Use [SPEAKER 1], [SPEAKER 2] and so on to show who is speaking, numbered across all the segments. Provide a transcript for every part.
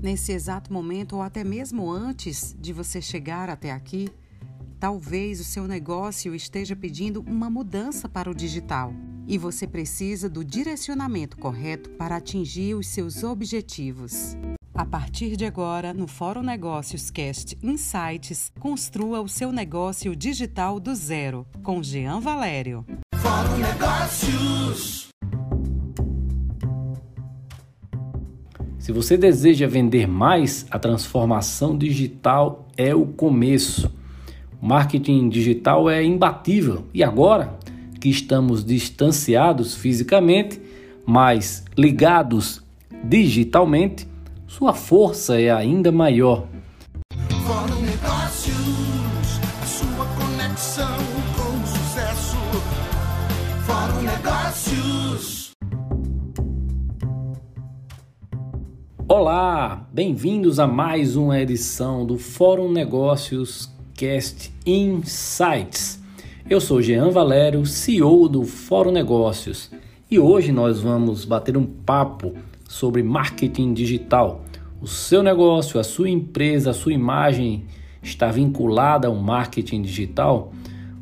[SPEAKER 1] Nesse exato momento, ou até mesmo antes de você chegar até aqui, talvez o seu negócio esteja pedindo uma mudança para o digital e você precisa do direcionamento correto para atingir os seus objetivos. A partir de agora, no Fórum Negócios Cast Insights, construa o seu negócio digital do zero, com Jean Valério. Fórum Negócios.
[SPEAKER 2] Se você deseja vender mais, a transformação digital é o começo. O marketing digital é imbatível e agora que estamos distanciados fisicamente, mas ligados digitalmente, sua força é ainda maior. Fórum Negócios, a sua conexão com o sucesso. Fórum Negócios. Olá, bem-vindos a mais uma edição do Fórum Negócios Cast Insights. Eu sou Jean Valério, CEO do Fórum Negócios, e hoje nós vamos bater um papo sobre marketing digital. O seu negócio, a sua empresa, a sua imagem está vinculada ao marketing digital?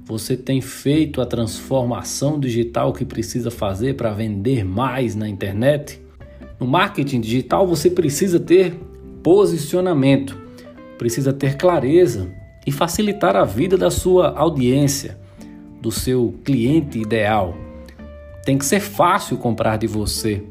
[SPEAKER 2] Você tem feito a transformação digital que precisa fazer para vender mais na internet? No marketing digital você precisa ter posicionamento, precisa ter clareza e facilitar a vida da sua audiência, do seu cliente ideal. Tem que ser fácil comprar de você.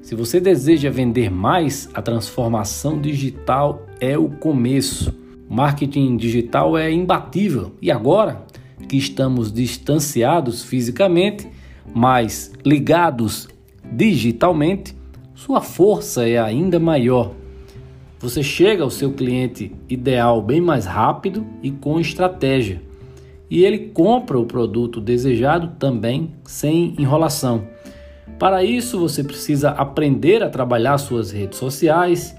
[SPEAKER 2] Se você deseja vender mais, a transformação digital é o começo. Marketing digital é imbatível e agora que estamos distanciados fisicamente, mas ligados digitalmente, sua força é ainda maior. Você chega ao seu cliente ideal bem mais rápido e com estratégia. E ele compra o produto desejado também sem enrolação. Para isso, você precisa aprender a trabalhar suas redes sociais,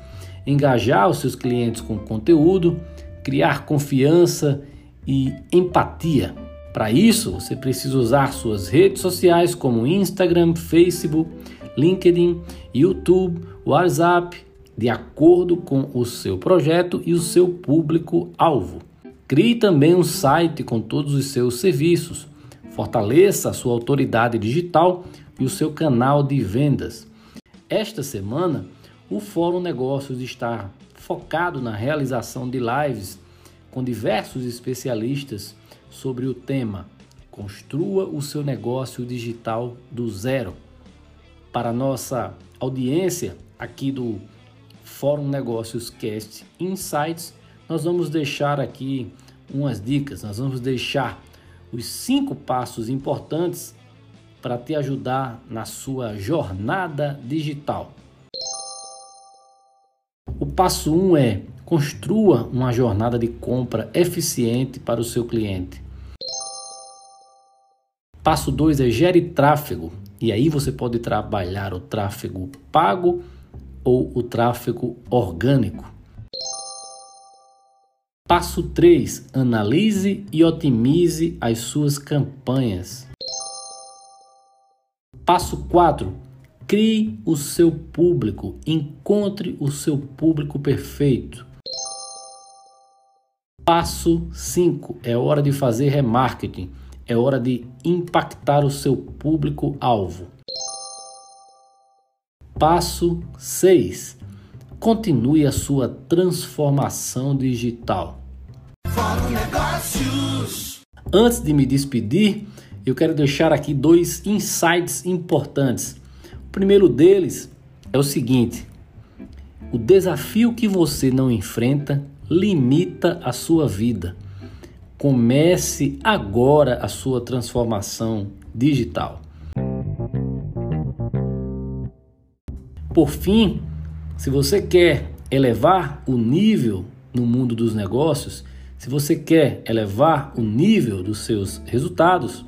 [SPEAKER 2] engajar os seus clientes com conteúdo, criar confiança e empatia. Para isso, você precisa usar suas redes sociais como Instagram, Facebook, LinkedIn, YouTube, WhatsApp, de acordo com o seu projeto e o seu público-alvo. Crie também um site com todos os seus serviços. Fortaleça a sua autoridade digital e o seu canal de vendas. Esta semana, o Fórum Negócios está focado na realização de lives com diversos especialistas sobre o tema Construa o seu negócio digital do zero. Para nossa audiência aqui do Fórum Negócios Cast Insights, nós vamos deixar aqui umas dicas, nós vamos deixar os cinco passos importantes para te ajudar na sua jornada digital. O passo 1 um é construa uma jornada de compra eficiente para o seu cliente. Passo 2 é gere tráfego, e aí você pode trabalhar o tráfego pago ou o tráfego orgânico. Passo 3: analise e otimize as suas campanhas. Passo 4: crie o seu público, encontre o seu público perfeito. Passo 5: é hora de fazer remarketing, é hora de impactar o seu público-alvo. Passo 6: continue a sua transformação digital. Antes de me despedir, eu quero deixar aqui dois insights importantes. O primeiro deles é o seguinte: o desafio que você não enfrenta limita a sua vida. Comece agora a sua transformação digital. Por fim, se você quer elevar o nível no mundo dos negócios, se você quer elevar o nível dos seus resultados,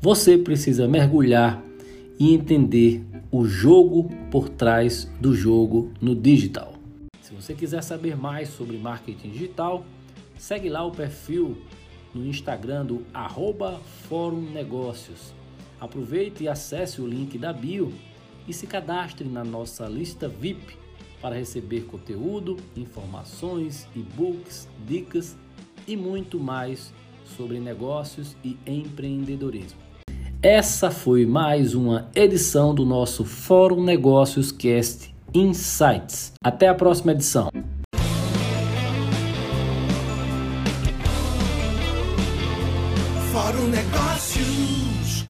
[SPEAKER 2] você precisa mergulhar e entender o jogo por trás do jogo no digital. Se você quiser saber mais sobre marketing digital, segue lá o perfil no Instagram do arroba Fórum Negócios. Aproveite e acesse o link da bio e se cadastre na nossa lista VIP para receber conteúdo, informações, e-books, dicas e muito mais sobre negócios e empreendedorismo. Essa foi mais uma edição do nosso Fórum Negócios Cast Insights. Até a próxima edição.
[SPEAKER 3] Fórum Negócios